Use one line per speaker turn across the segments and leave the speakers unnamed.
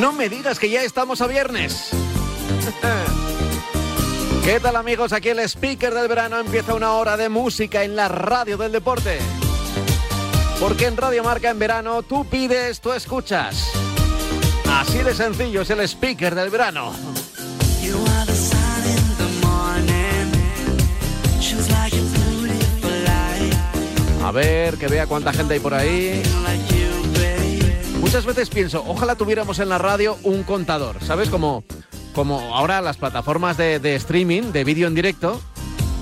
No me digas que ya estamos a viernes. ¿Qué tal amigos? Aquí el speaker del verano empieza una hora de música en la radio del deporte. Porque en Radio Marca en verano tú pides, tú escuchas. Así de sencillo es el speaker del verano. A ver, que vea cuánta gente hay por ahí. Muchas veces pienso, ojalá tuviéramos en la radio un contador, ¿sabes? Como, como ahora las plataformas de, streaming, de vídeo en directo,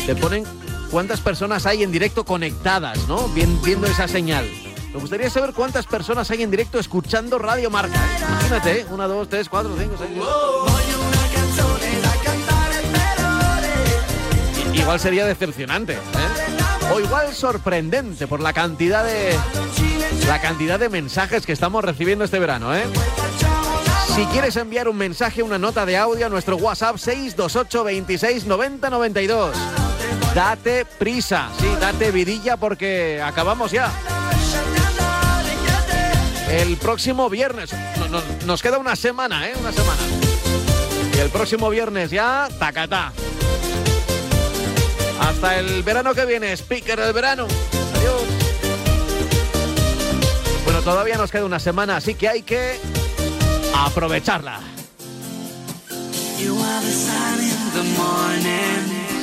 te ponen cuántas personas hay en directo conectadas, ¿no? viendo esa señal. Me gustaría saber cuántas personas hay en directo escuchando Radio Marca. Imagínate, ¿eh? una, dos, tres, cuatro, cinco, seis. Igual sería decepcionante, ¿eh? O igual sorprendente por la cantidad de la cantidad de mensajes que estamos recibiendo este verano, ¿eh? Si quieres enviar un mensaje, una nota de audio a nuestro WhatsApp 628 26 90 92. Date prisa, sí, date vidilla porque acabamos ya. El próximo viernes, nos queda una semana, ¿eh? Una semana. Y el próximo viernes ya, tacatá. Hasta el verano que viene, speaker del verano. Adiós. Bueno, todavía nos queda una semana, así que hay que aprovecharla.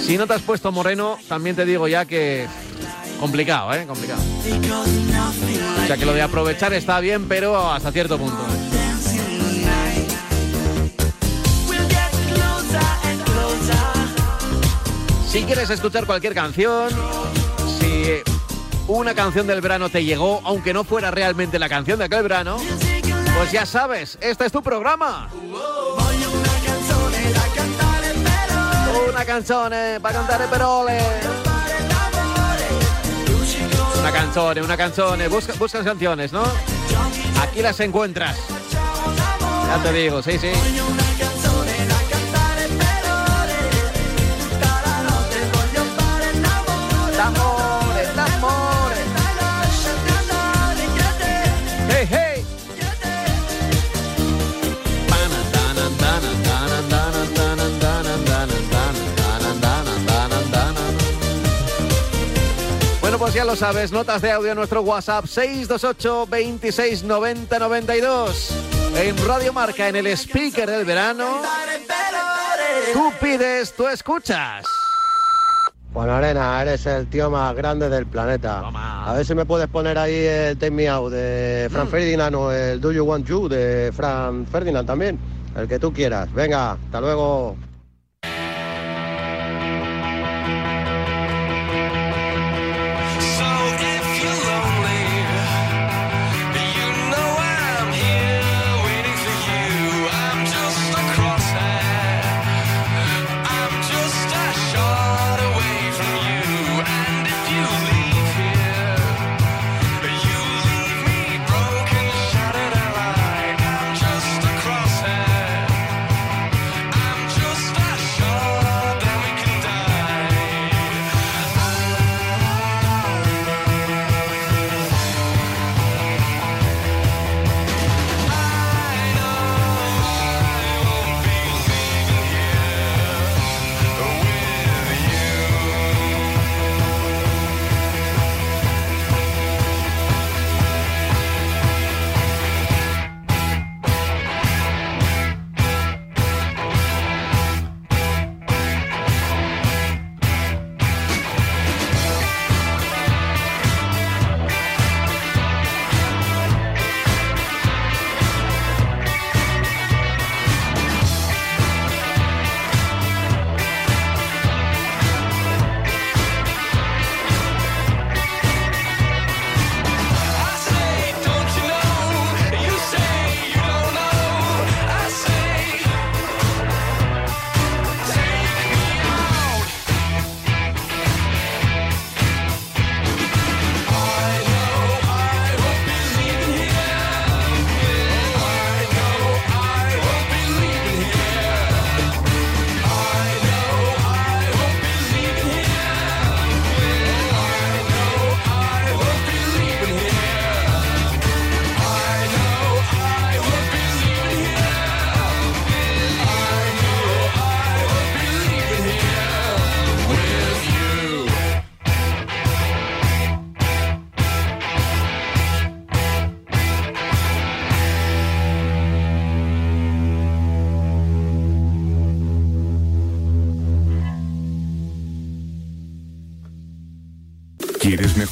Si no te has puesto moreno, también te digo ya que complicado, ¿eh? Complicado. O sea que lo de aprovechar está bien, pero hasta cierto punto. Si quieres escuchar cualquier canción, si una canción del verano te llegó, aunque no fuera realmente la canción de aquel verano, pues ya sabes, este es tu programa. Una canción para cantar el perole. Una canción, una canción. Busca, buscas canciones, ¿no? Aquí las encuentras. Ya te digo, sí, sí. Pues ya lo sabes, notas de audio en nuestro WhatsApp 628 26 90 92. En Radio Marca, en el speaker del verano. Tú pides, tú escuchas.
Juan Arena, eres el tío más grande del planeta. A ver si me puedes poner ahí el Take Me Out de Fran mm. Ferdinand o el Do You Want You de Fran Ferdinand también. El que tú quieras. Venga, hasta luego.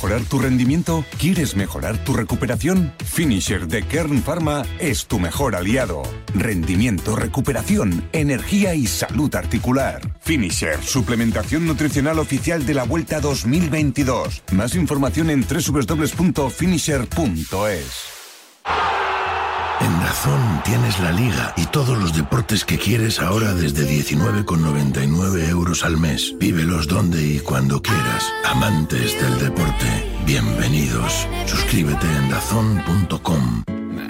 Mejorar tu rendimiento? ¿Quieres mejorar tu recuperación? Finisher de Kern Pharma es tu mejor aliado. Rendimiento, recuperación, energía y salud articular. Finisher, suplementación nutricional oficial de la Vuelta 2022. Más información en www.finisher.es.
En Dazón tienes la liga y todos los deportes que quieres ahora desde 19,99 euros al mes. Vívelos donde y cuando quieras. Amantes del deporte, bienvenidos. Suscríbete en dazón.com.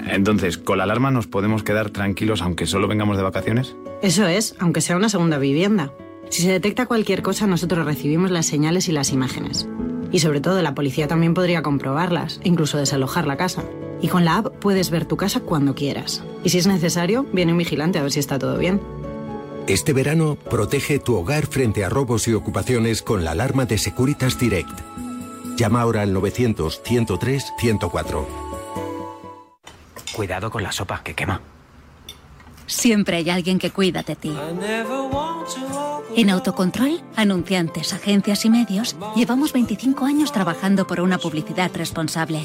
Entonces, ¿con la alarma nos podemos quedar tranquilos aunque solo vengamos de vacaciones?
Eso es, aunque sea una segunda vivienda. Si se detecta cualquier cosa, nosotros recibimos las señales y las imágenes. Y sobre todo, la policía también podría comprobarlas, incluso desalojar la casa. Y con la app puedes ver tu casa cuando quieras. Y si es necesario, viene un vigilante a ver si está todo bien.
Este verano, protege tu hogar frente a robos y ocupaciones con la alarma de Securitas Direct. Llama ahora al 900-103-104.
Cuidado con la sopa, que quema.
Siempre hay alguien que cuida de ti. En Autocontrol, anunciantes, agencias y medios, llevamos 25 años trabajando por una publicidad responsable.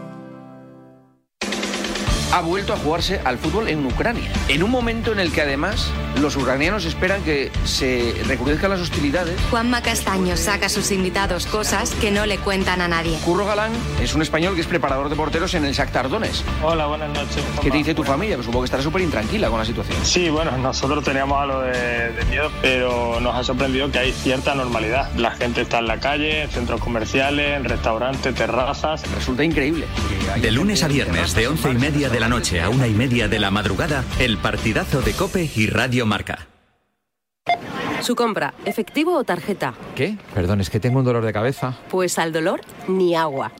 Ha vuelto a jugarse al fútbol en Ucrania. En un momento en el que además los ucranianos esperan que se recrudezcan las hostilidades.
Juanma Castaño saca a sus invitados cosas que no le cuentan a nadie.
Curro Galán es un español que es preparador de porteros en el Shakhtar Donetsk.
Hola, buenas noches.
¿Qué te dice tu familia? Pues supongo que estará súper intranquila con la situación.
Sí, bueno, nosotros teníamos algo de, de miedo, pero nos ha sorprendido que hay cierta normalidad. La gente está en la calle, en centros comerciales, en restaurantes, terrazas.
Resulta increíble.
De lunes a viernes, de once y media de la noche a una y media de la madrugada, el partidazo de Cope y Radio Marca.
Su compra, efectivo o tarjeta.
¿Qué? Perdón, es que tengo un dolor de cabeza.
Pues al dolor, ni agua.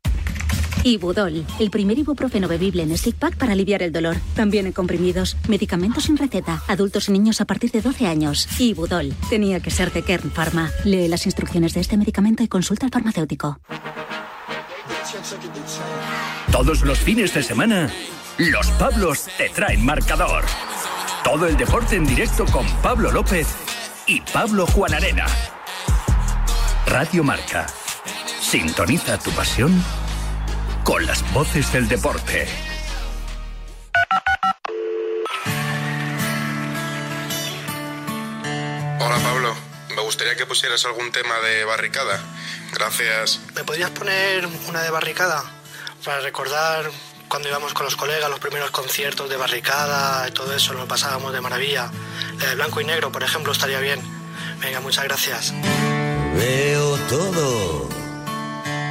Ibudol, el primer ibuprofeno bebible en stick pack para aliviar el dolor. También en comprimidos, medicamentos sin receta, adultos y niños a partir de 12 años. Ibudol, tenía que ser de Kern Pharma. Lee las instrucciones de este medicamento y consulta al farmacéutico.
Todos los fines de semana, los Pablos te traen marcador. Todo el deporte en directo con Pablo López y Pablo Juan Arena. Radio Marca. Sintoniza tu pasión con las voces del deporte.
Hola Pablo, me gustaría que pusieras algún tema de barricada. Gracias.
¿Me podrías poner una de barricada? Para recordar cuando íbamos con los colegas, los primeros conciertos de barricada y todo eso, lo pasábamos de maravilla. La de blanco y negro, por ejemplo, estaría bien. Venga, muchas gracias.
Veo todo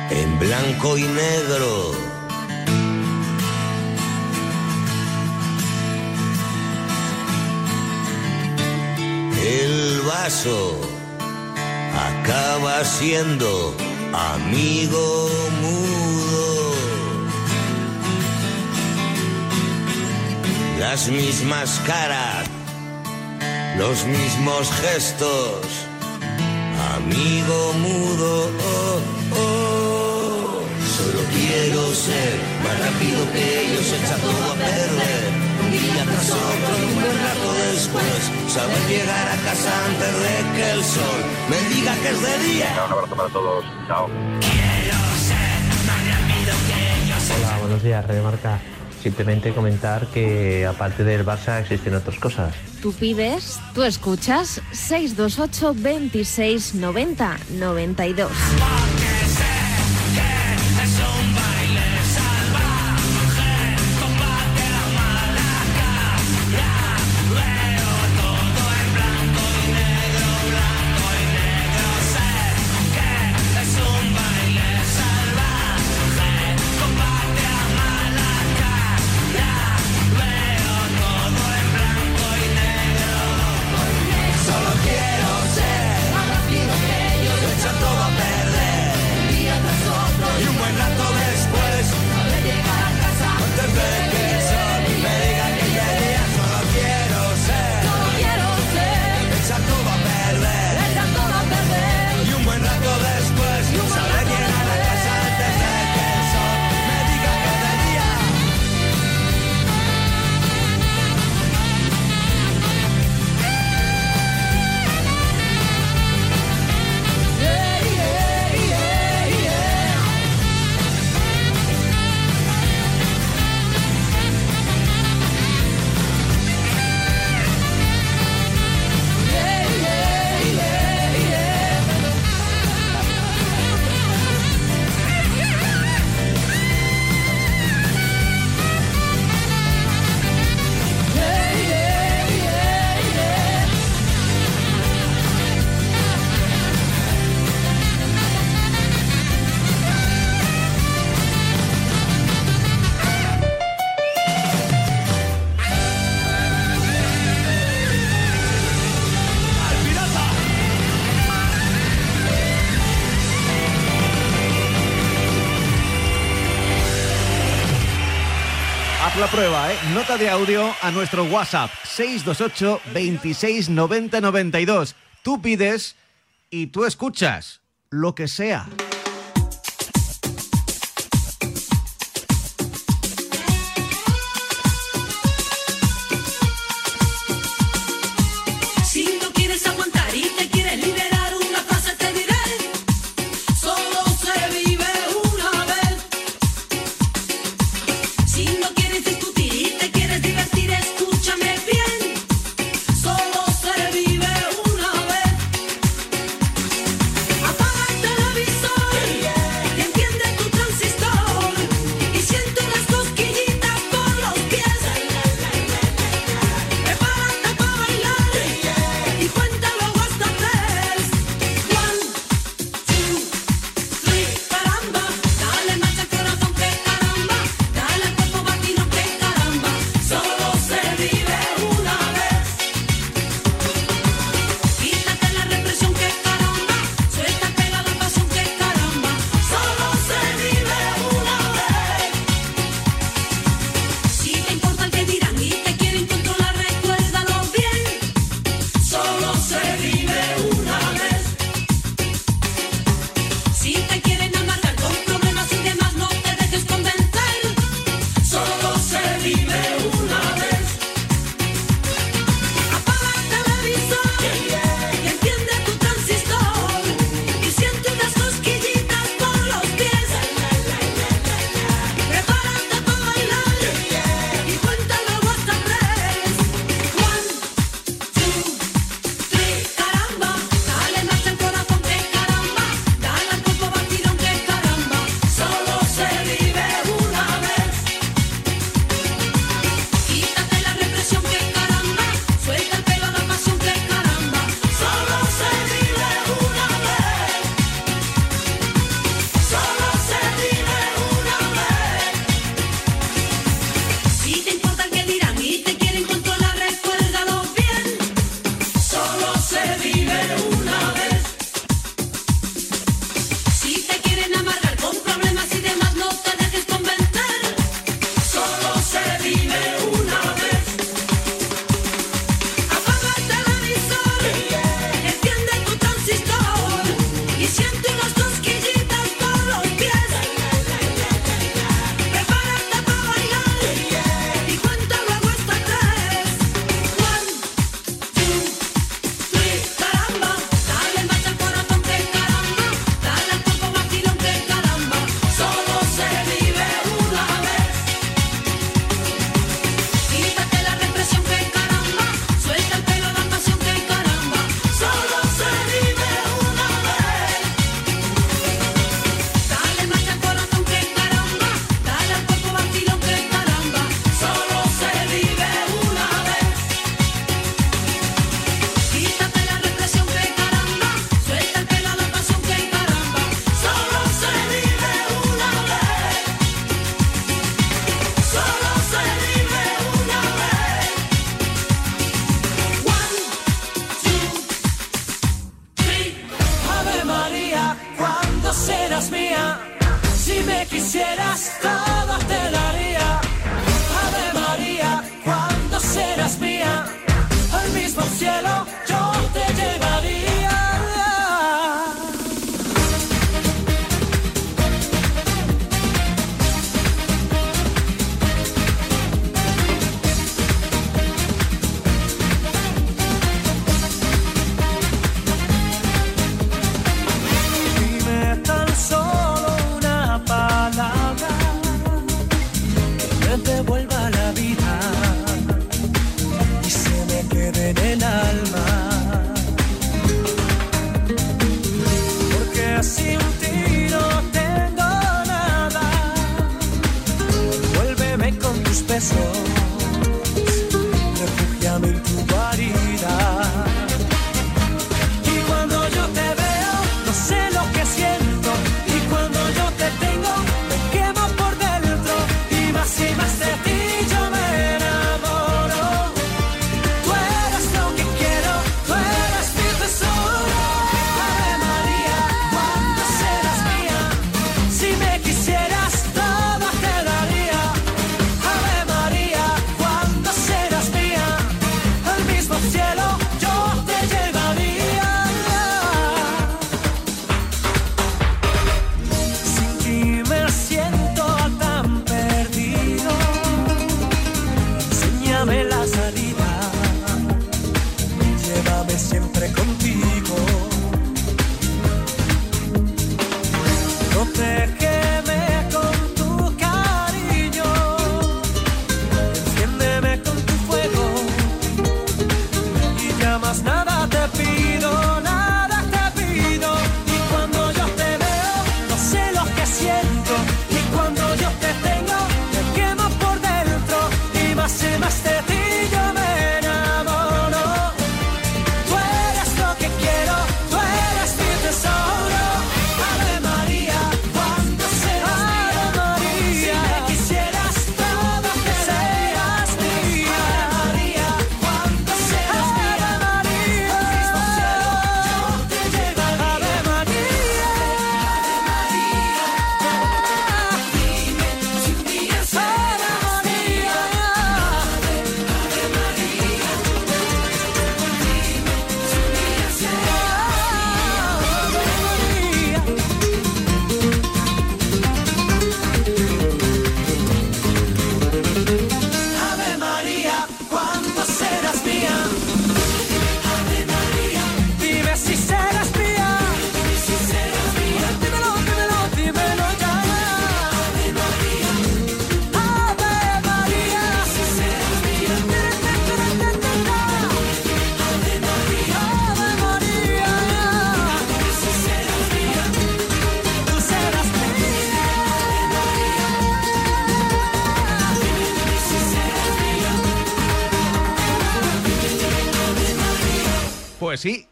en blanco y negro. El vaso acaba siendo amigo mudo. Las mismas caras, los mismos gestos, amigo mudo. Oh, oh. Solo quiero ser más rápido que ellos, echa todo a perder. Un día tras otro y un buen rato después, saber llegar a casa antes de que el sol me diga que es de día.
Un abrazo para todos. Chao.
Hola, buenos días, Radio Marca. Simplemente comentar que aparte del Barça existen otras cosas.
Tú pides, tú escuchas 628 26 90 92.
la prueba, ¿eh? Nota de audio a nuestro WhatsApp 628 26 90 92. Tú pides y tú escuchas lo que sea.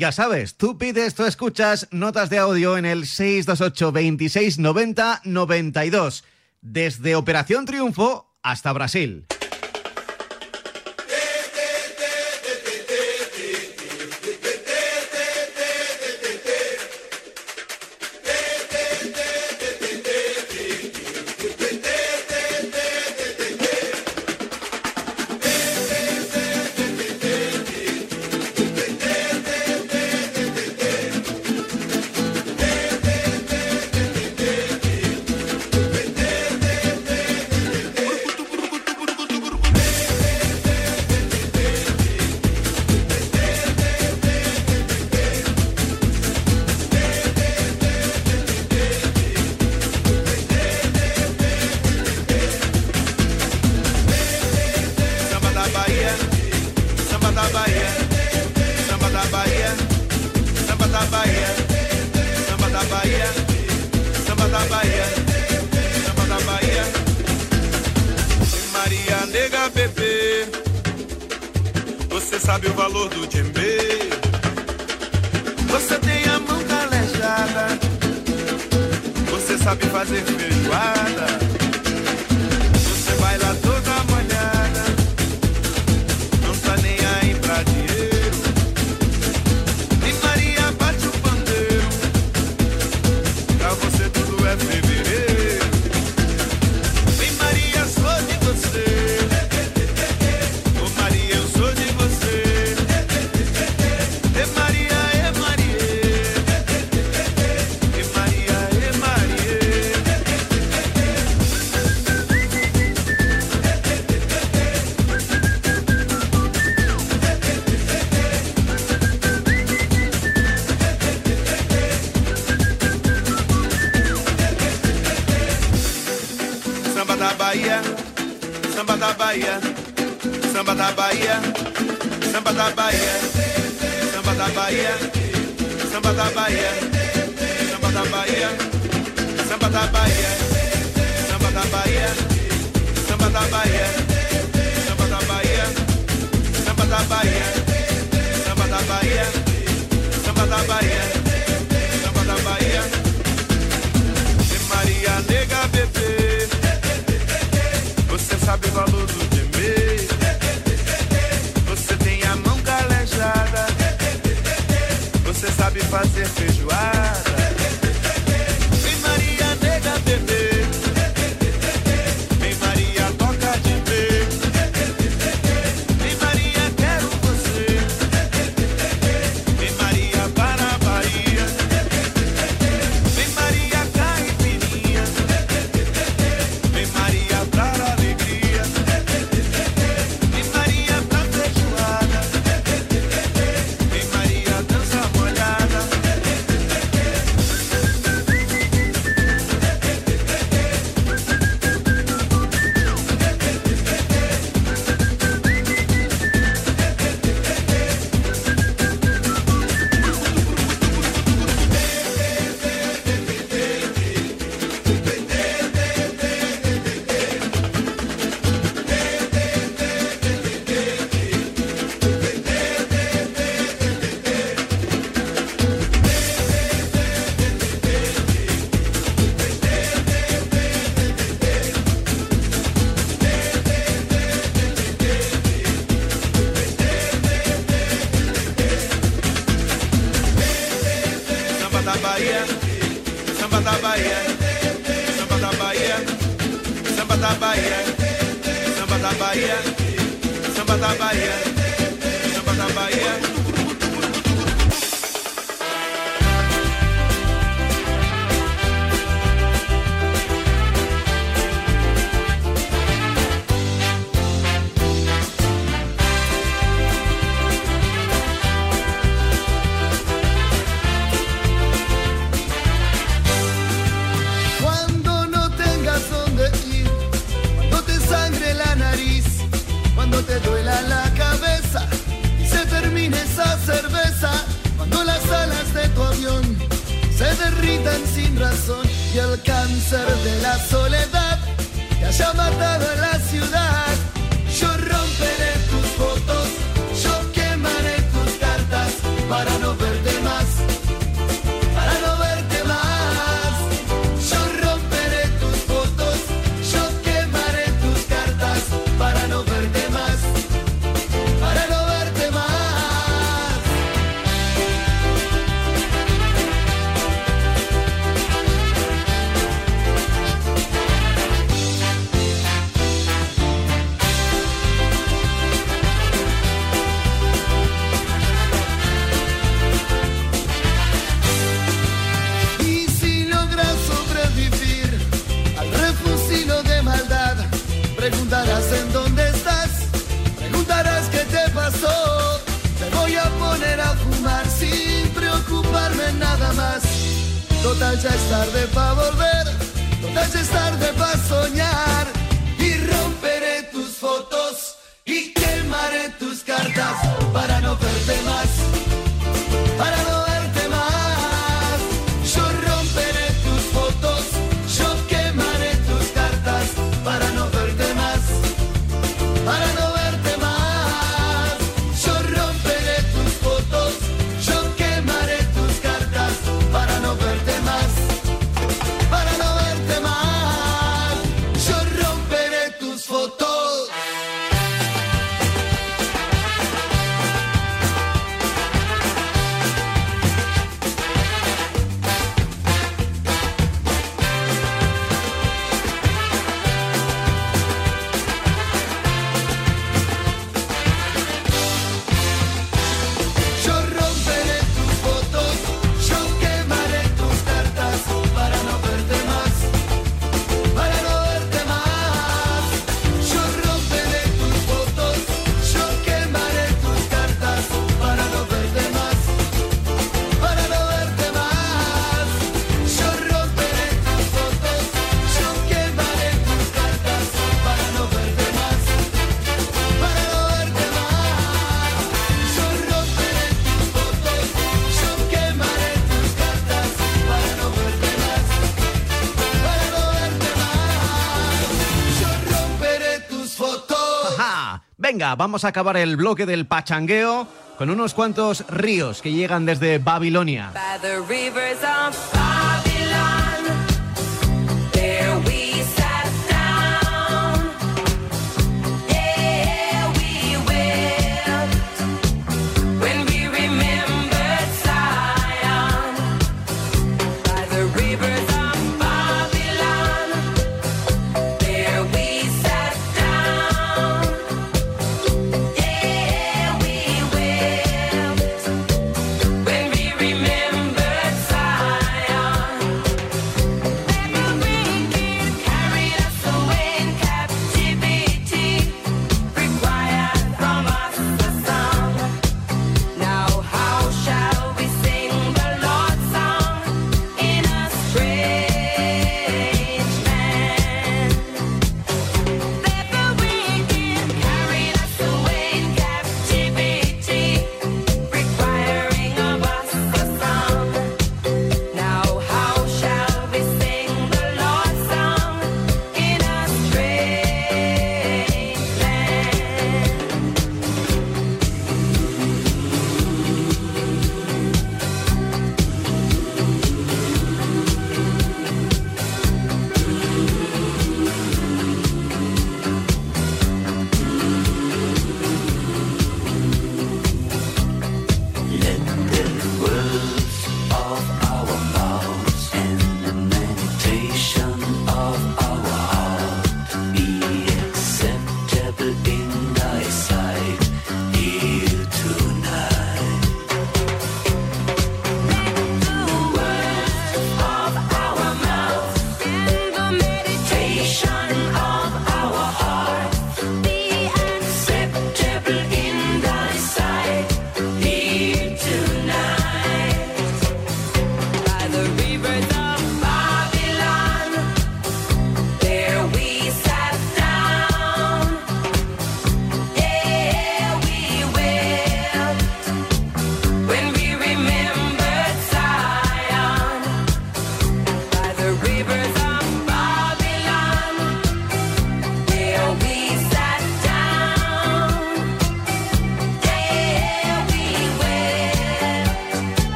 Ya
sabes, tú pides, tú escuchas notas de audio en el 628 26 90 92. Desde Operación Triunfo hasta Brasil.
da Bahia, samba da Bahia, samba da Bahia, samba da Bahia, samba da Bahia, samba da Bahia, samba da Bahia, samba da Bahia, samba da Bahia, samba da Bahia, samba da Bahia, samba da Bahia, samba da Bahia, samba da Bahia. sabe o valor do dinheiro. Você tem a mão calejada. Você sabe fazer feijoada. Bahia,
samba da Bahia, samba da Bahia.
This
is Venga, vamos a acabar el bloque del pachangueo con unos cuantos ríos que llegan desde Babilonia.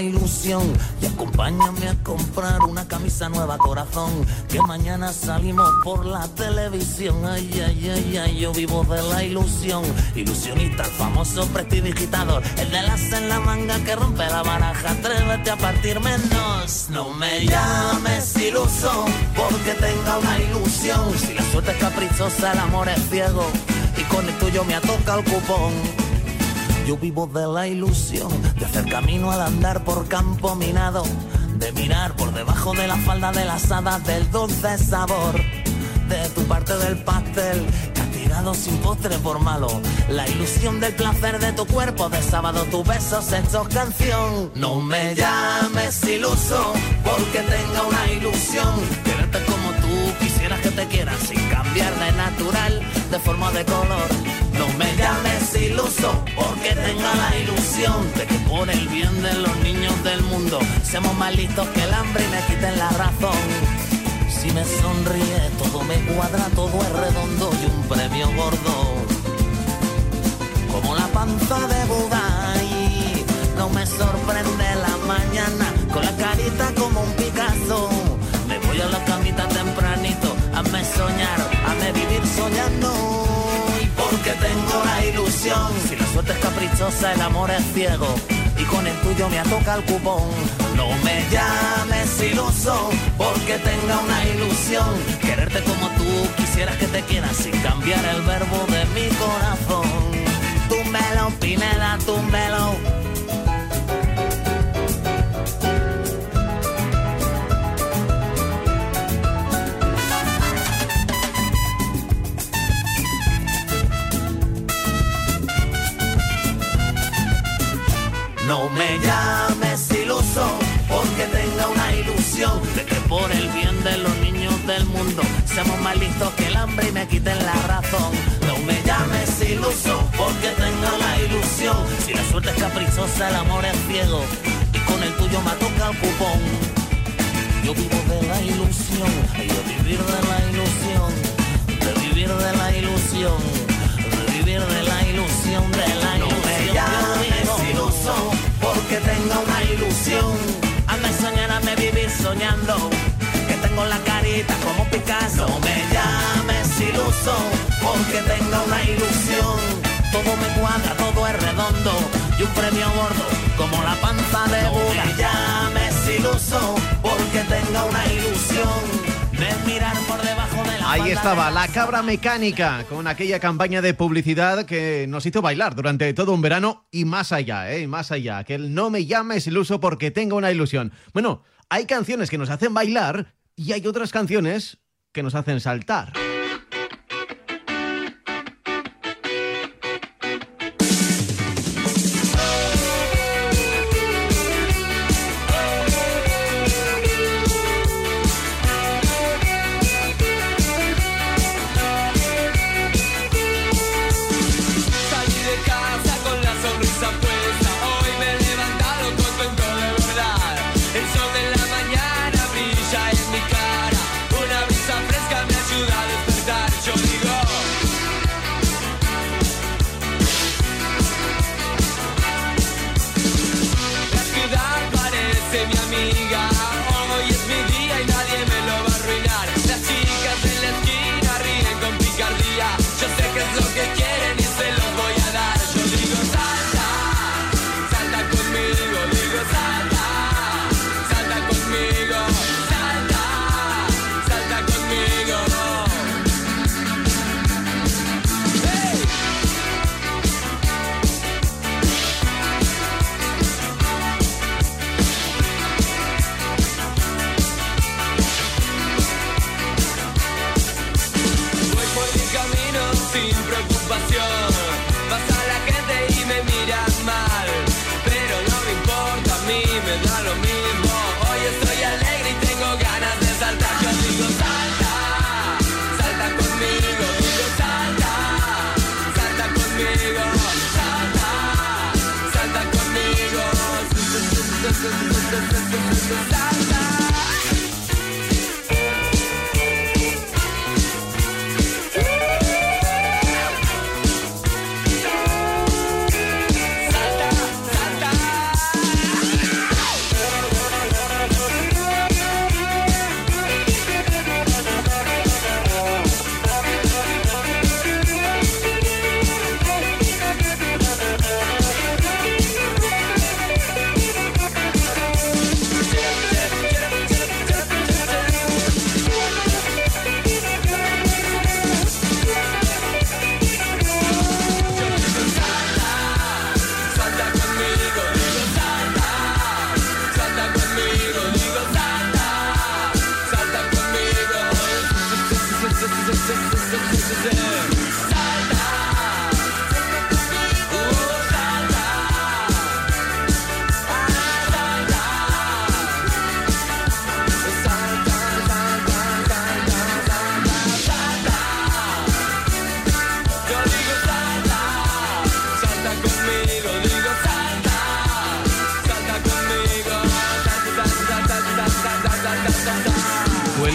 Ilusión y acompáñame a comprar una camisa nueva corazón que mañana salimos por la televisión. Ay, ay, ay, ay, yo vivo de la ilusión. Ilusionista, el famoso prestidigitador, el de las en la manga que rompe la baraja. Atrévete a partir menos. No me llames iluso porque tenga una ilusión. Si la suerte es caprichosa, el amor es ciego y con el tuyo me atoca el cupón. Yo vivo de la ilusión de hacer camino al andar por campo minado, de mirar por debajo de la falda de las hadas del dulce sabor, de tu parte del pastel, castigado sin postre por malo, la ilusión del placer de tu cuerpo, de sábado tus besos hechos canción. No me llames iluso porque tenga una ilusión, quererte como tú quisieras que te quieran sin cambiar de natural, de forma de color. No me llames iluso porque tenga la ilusión de que por el bien de los niños del mundo seamos más listos que el hambre y me quiten la razón. Si me sonríe todo me cuadra, todo es redondo y un premio gordo. Como la panza de Buda no me sorprende la mañana con la carita como un Picasso. Me voy a la camita tempranito, hazme soñar, hazme vivir soñando. Si la suerte es caprichosa, el amor es ciego. Y con el tuyo me atoca el cupón. No me llames iluso, porque tenga una ilusión. Quererte como tú quisieras que te quieras sin cambiar el verbo de mi corazón. Túmbelo, Pineda, túmbelo. No me llames iluso porque tenga una ilusión de que por el bien de los niños del mundo seamos más listos que el hambre y me quiten la razón. No me llames iluso porque tenga la ilusión. Si la suerte es caprichosa, el amor es ciego y con el tuyo me toca el cupón. Yo vivo de la ilusión y de vivir de la ilusión, de vivir de la ilusión, de vivir de la ilusión, de la ilusión. No porque tenga una ilusión. Hazme soñar, hazme vivir soñando. Que tengo la carita como Picasso. No me llames iluso porque tenga una ilusión. Todo me cuadra, todo es redondo y un premio gordo como la panza de no Buda. me llames iluso porque tenga una ilusión
Ahí estaba la cabra mecánica con aquella campaña de publicidad que nos hizo bailar durante todo un verano y más allá, ¿eh? Más allá. Que el no me llames iluso porque tenga una ilusión. Bueno, hay canciones que nos hacen bailar y hay otras canciones que nos hacen saltar.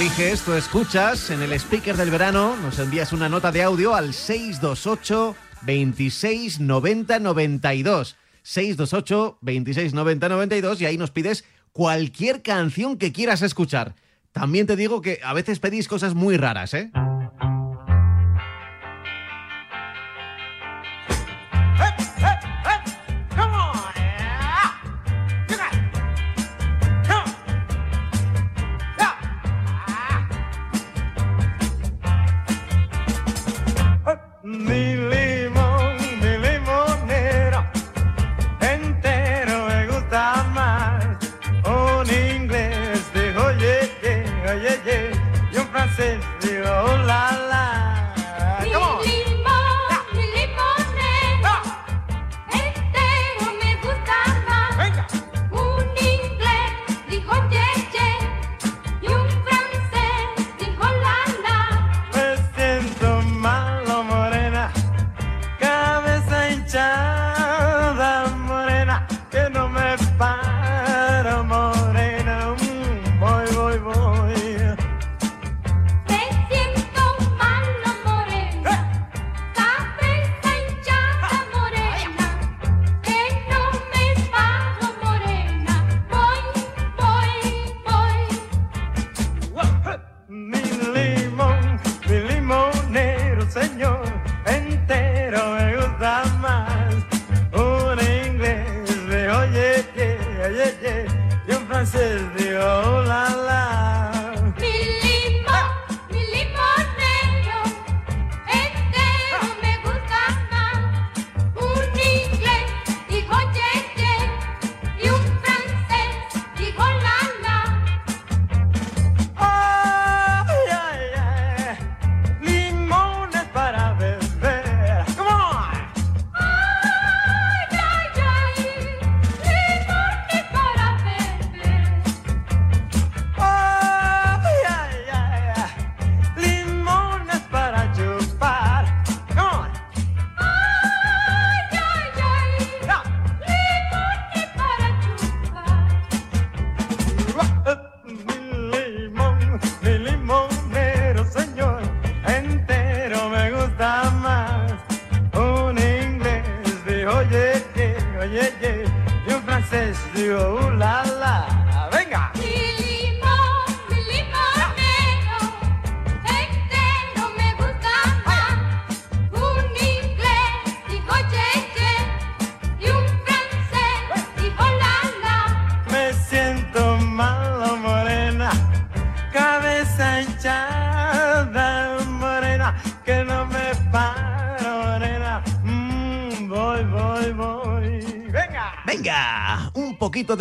eliges, tú escuchas en el speaker del verano, nos envías una nota de audio al 628 26 90 92. 628 26 90 92 y ahí nos pides cualquier canción que quieras escuchar. También te digo que a veces pedís cosas muy raras, ¿eh?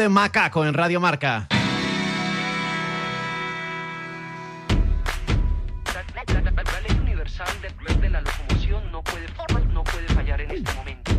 Macaco en Radio Marca.
La, ley universal de, la locomoción no puede, fallar en este momento.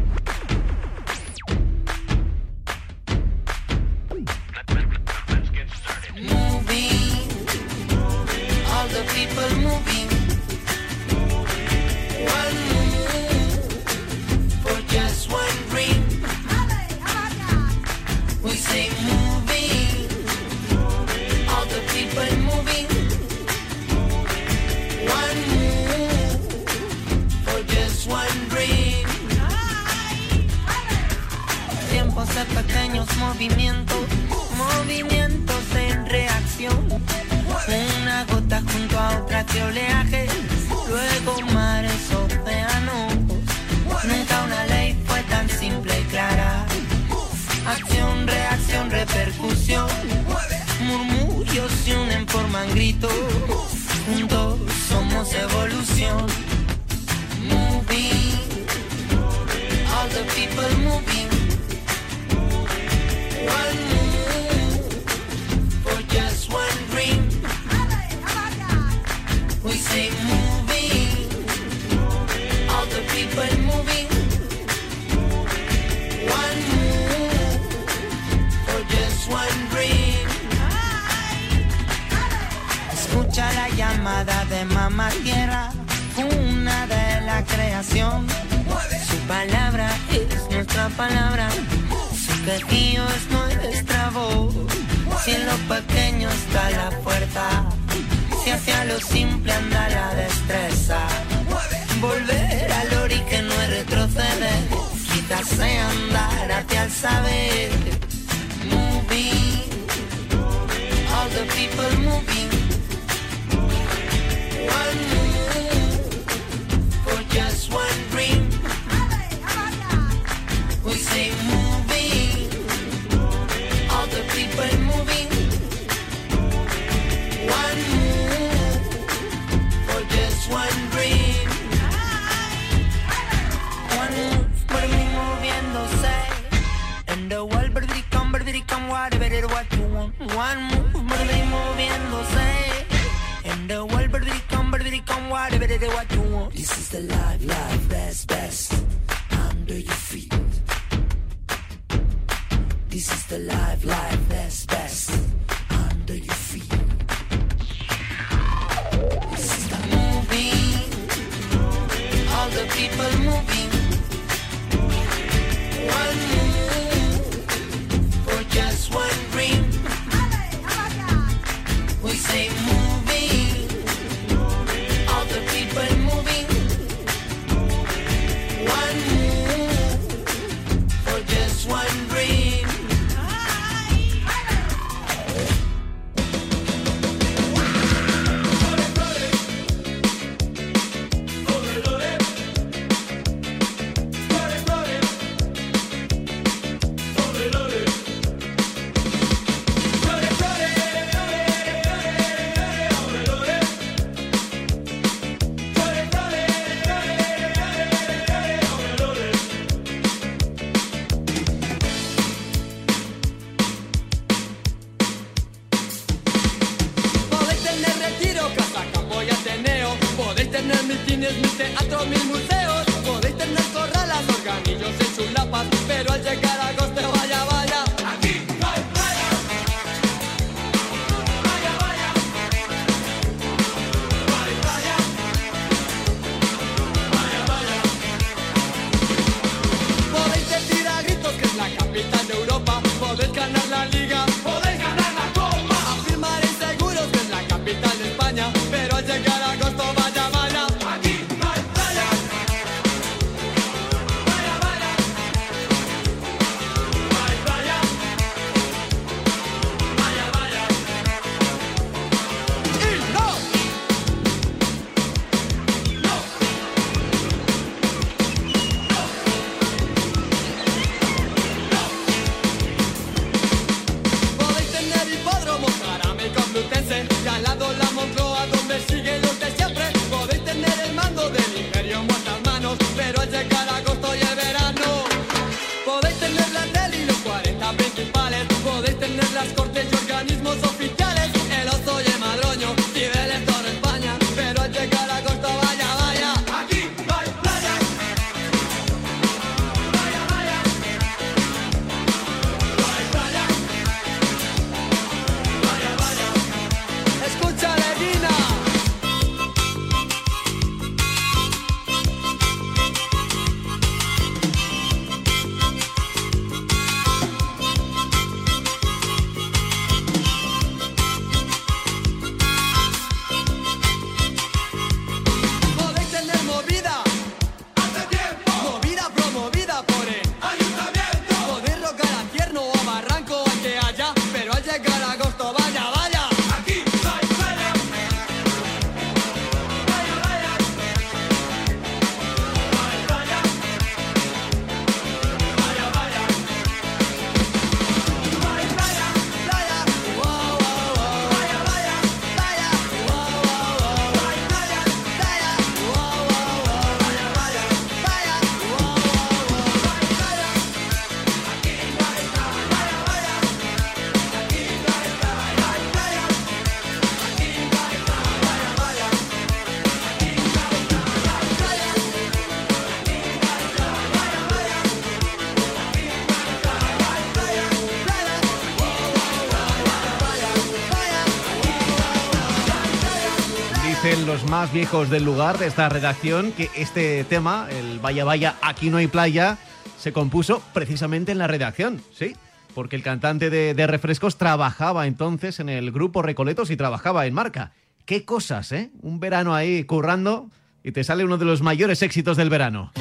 viejos del lugar, de esta redacción, que este tema, el Vaya Vaya, aquí no hay playa, se compuso precisamente en la redacción, ¿sí? Porque el cantante de, de Refrescos trabajaba entonces en el grupo Recoletos y trabajaba en marca.
Qué cosas, ¿eh? Un verano ahí currando y te sale uno de los mayores éxitos del verano.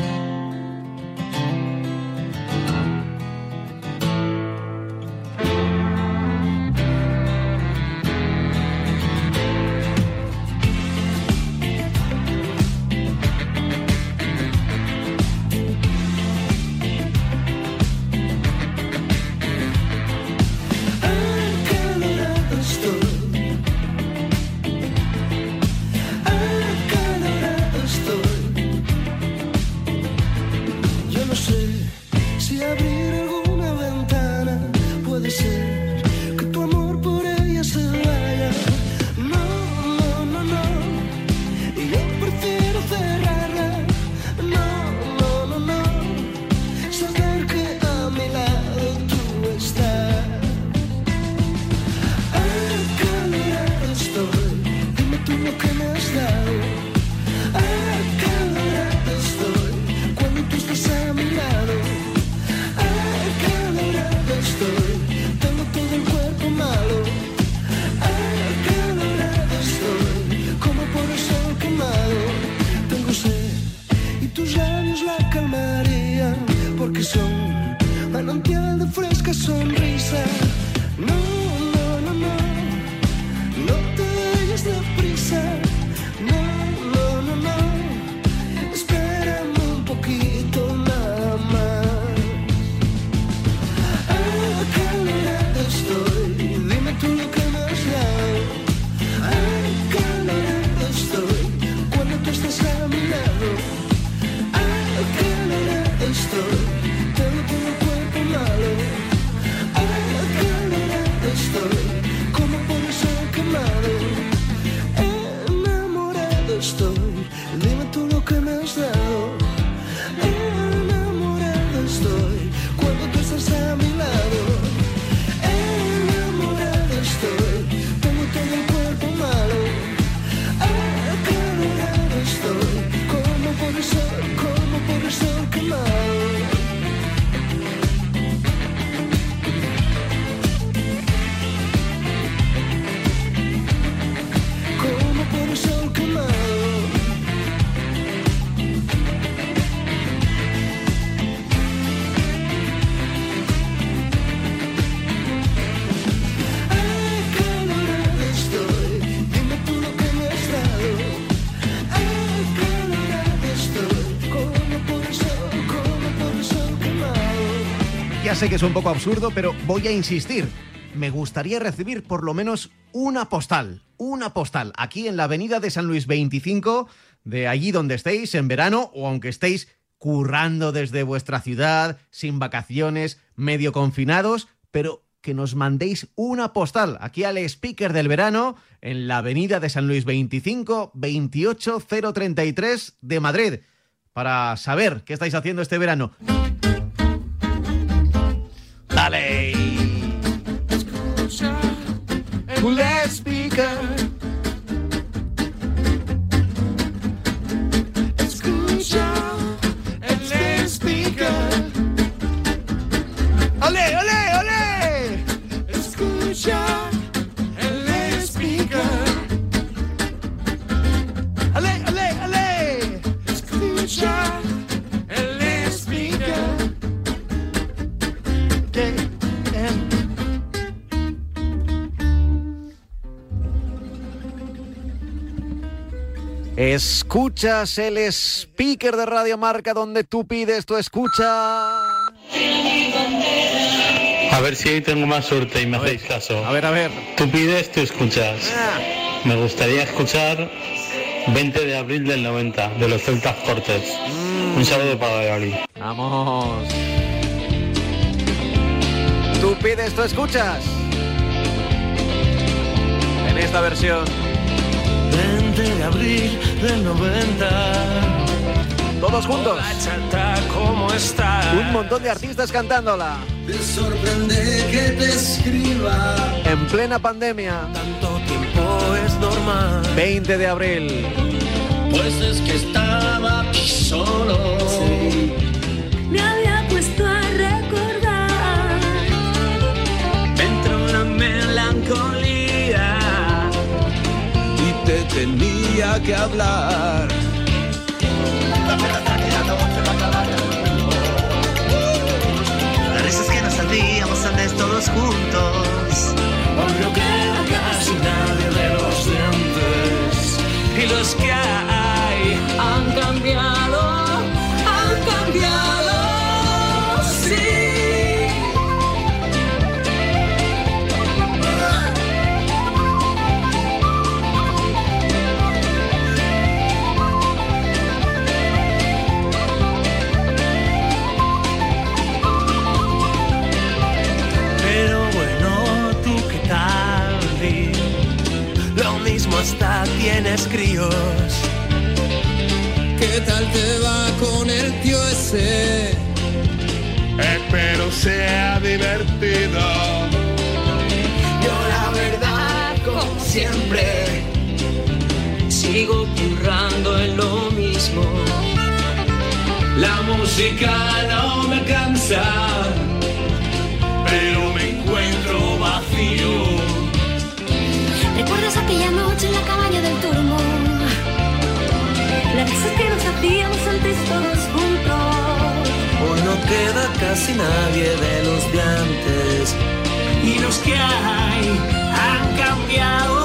Sé que
es un poco absurdo, pero voy a insistir. Me gustaría recibir por lo menos una postal, una postal, aquí en la avenida de San Luis 25, de allí donde estéis en verano o aunque estéis currando desde vuestra ciudad, sin vacaciones, medio confinados, pero que nos mandéis una postal aquí al speaker del verano en la avenida de San Luis 25 28033 de Madrid para saber qué estáis haciendo este verano.
Un
Escuchas el speaker de Radio Marca donde tú pides tu escucha.
A ver si hoy tengo más suerte y me hacéis caso.
A ver, a ver.
Tú pides, tú escuchas. Me gustaría escuchar 20 de abril del 90, de los Celtas Cortes. Un saludo para Valladolid.
Vamos. Tú pides, tú escuchas. En esta versión.
20 de abril del 90.
Todos juntos.
Bachata, ¿cómo está?
Un montón de artistas cantándola.
Te sorprende que te escriba.
En plena pandemia.
Tanto tiempo es normal.
20 de abril.
Pues es que estaba solo.
Me
Tenía que hablar.
Las risas que nos hacíamos antes todos juntos.
Hoy no queda casi nadie de los dientes. Y los que hay
críos.
¿Qué tal te va con el tío ese? Espero sea divertido.
Yo la verdad, como siempre, sigo currando en lo mismo.
La música no me cansa, pero me encuentro vacío.
¿Recuerdas aquella noche
casi nadie de los de.
Y los que hay han cambiado,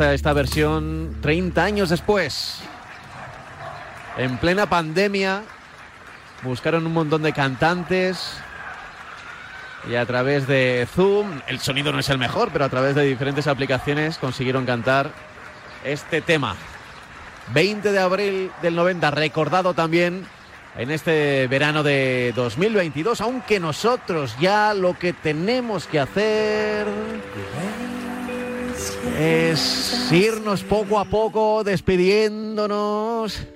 Esta versión 30 años después. En plena pandemia, buscaron un montón de cantantes y a través de Zoom, el sonido no es el mejor, pero a través de diferentes aplicaciones consiguieron cantar este tema. 20 de abril del 90, recordado también en este verano de 2022, aunque nosotros ya lo que tenemos que hacer es irnos poco a poco despidiéndonos.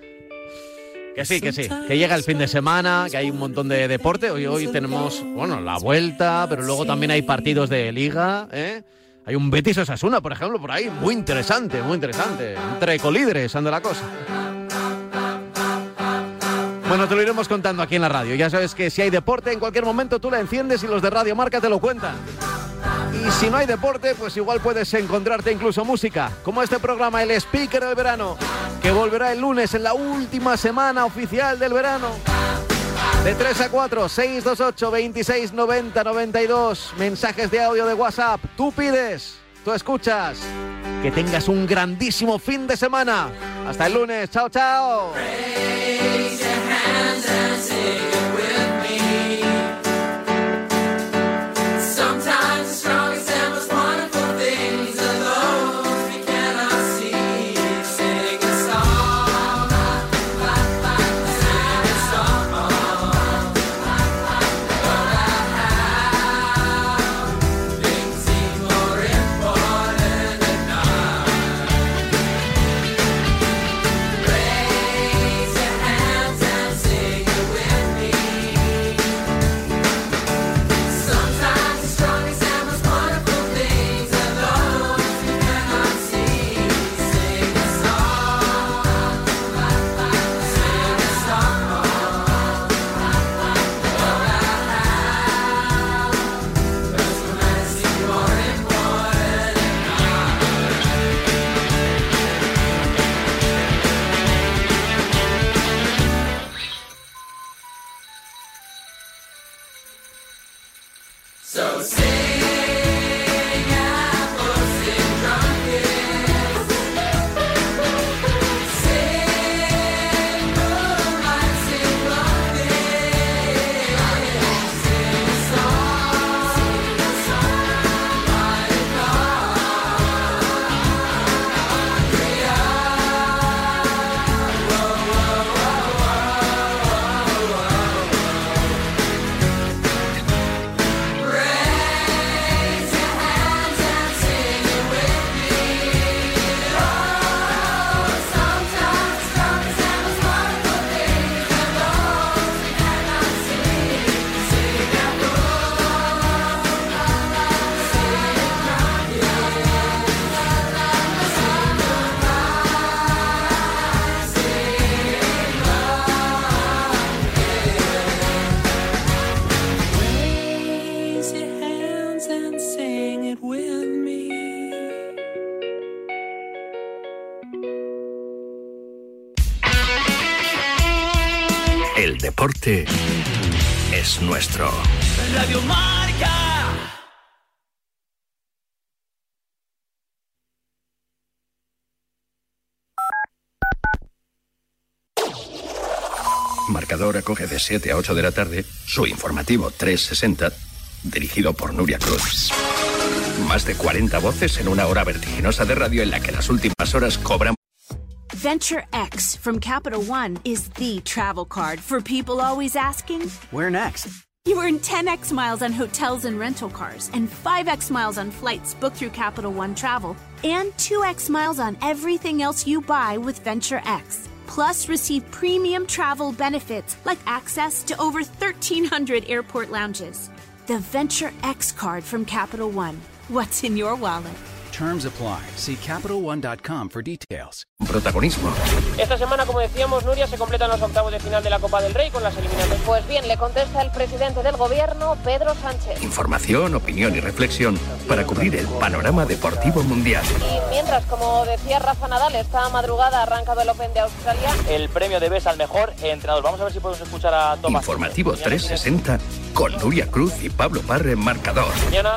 Que sí, que sí, que llega el fin de semana, que hay un montón de deporte. Hoy, hoy tenemos, bueno, la vuelta, pero luego también hay partidos de liga, ¿eh? Hay un Betis Osasuna, por ejemplo, por ahí, muy interesante, muy interesante. Entre colíderes anda la cosa. Bueno, te lo iremos contando aquí en la radio. Ya sabes que si hay deporte, en cualquier momento tú la enciendes y los de Radio Marca te lo cuentan. Y si no hay deporte, pues igual puedes encontrarte incluso música, como este programa El Speaker del Verano, que volverá el lunes en la última semana oficial del verano. De 3 a 4, 628 26 90 92. Mensajes de audio de WhatsApp. Tú pides, tú escuchas. Que tengas un grandísimo fin de semana. Hasta el lunes. Chao, chao.
Marcador acoge de 7 a 8 de la tarde su informativo 360, dirigido por Nuria Cruz. Más de 40 voces en una hora vertiginosa de radio en la que las últimas horas cobran
Venture X from Capital One is the travel card for people always asking,
Where next?
You earn 10x miles on hotels and rental cars, and 5x miles on flights booked through Capital One Travel, and 2x miles on everything else you buy with Venture X. Plus, receive premium travel benefits like access to over 1,300 airport lounges. The Venture X card from Capital One. What's in your wallet?
Terms apply. See CapitalOne.com for details.
protagonismo.
Esta semana, como decíamos, Nuria, se completan los octavos de final de la Copa del Rey con las eliminatorias.
Pues bien, le contesta el presidente del gobierno, Pedro Sánchez.
Información, opinión y reflexión para cubrir el panorama deportivo mundial.
Y mientras, como decía Rafa Nadal, esta madrugada ha arrancado el Open de Australia.
El premio de BES al mejor entrenador. Vamos a ver si podemos escuchar a Tomás.
Informativo 360 con Nuria Cruz y Pablo Parre en marcador.
Mañana,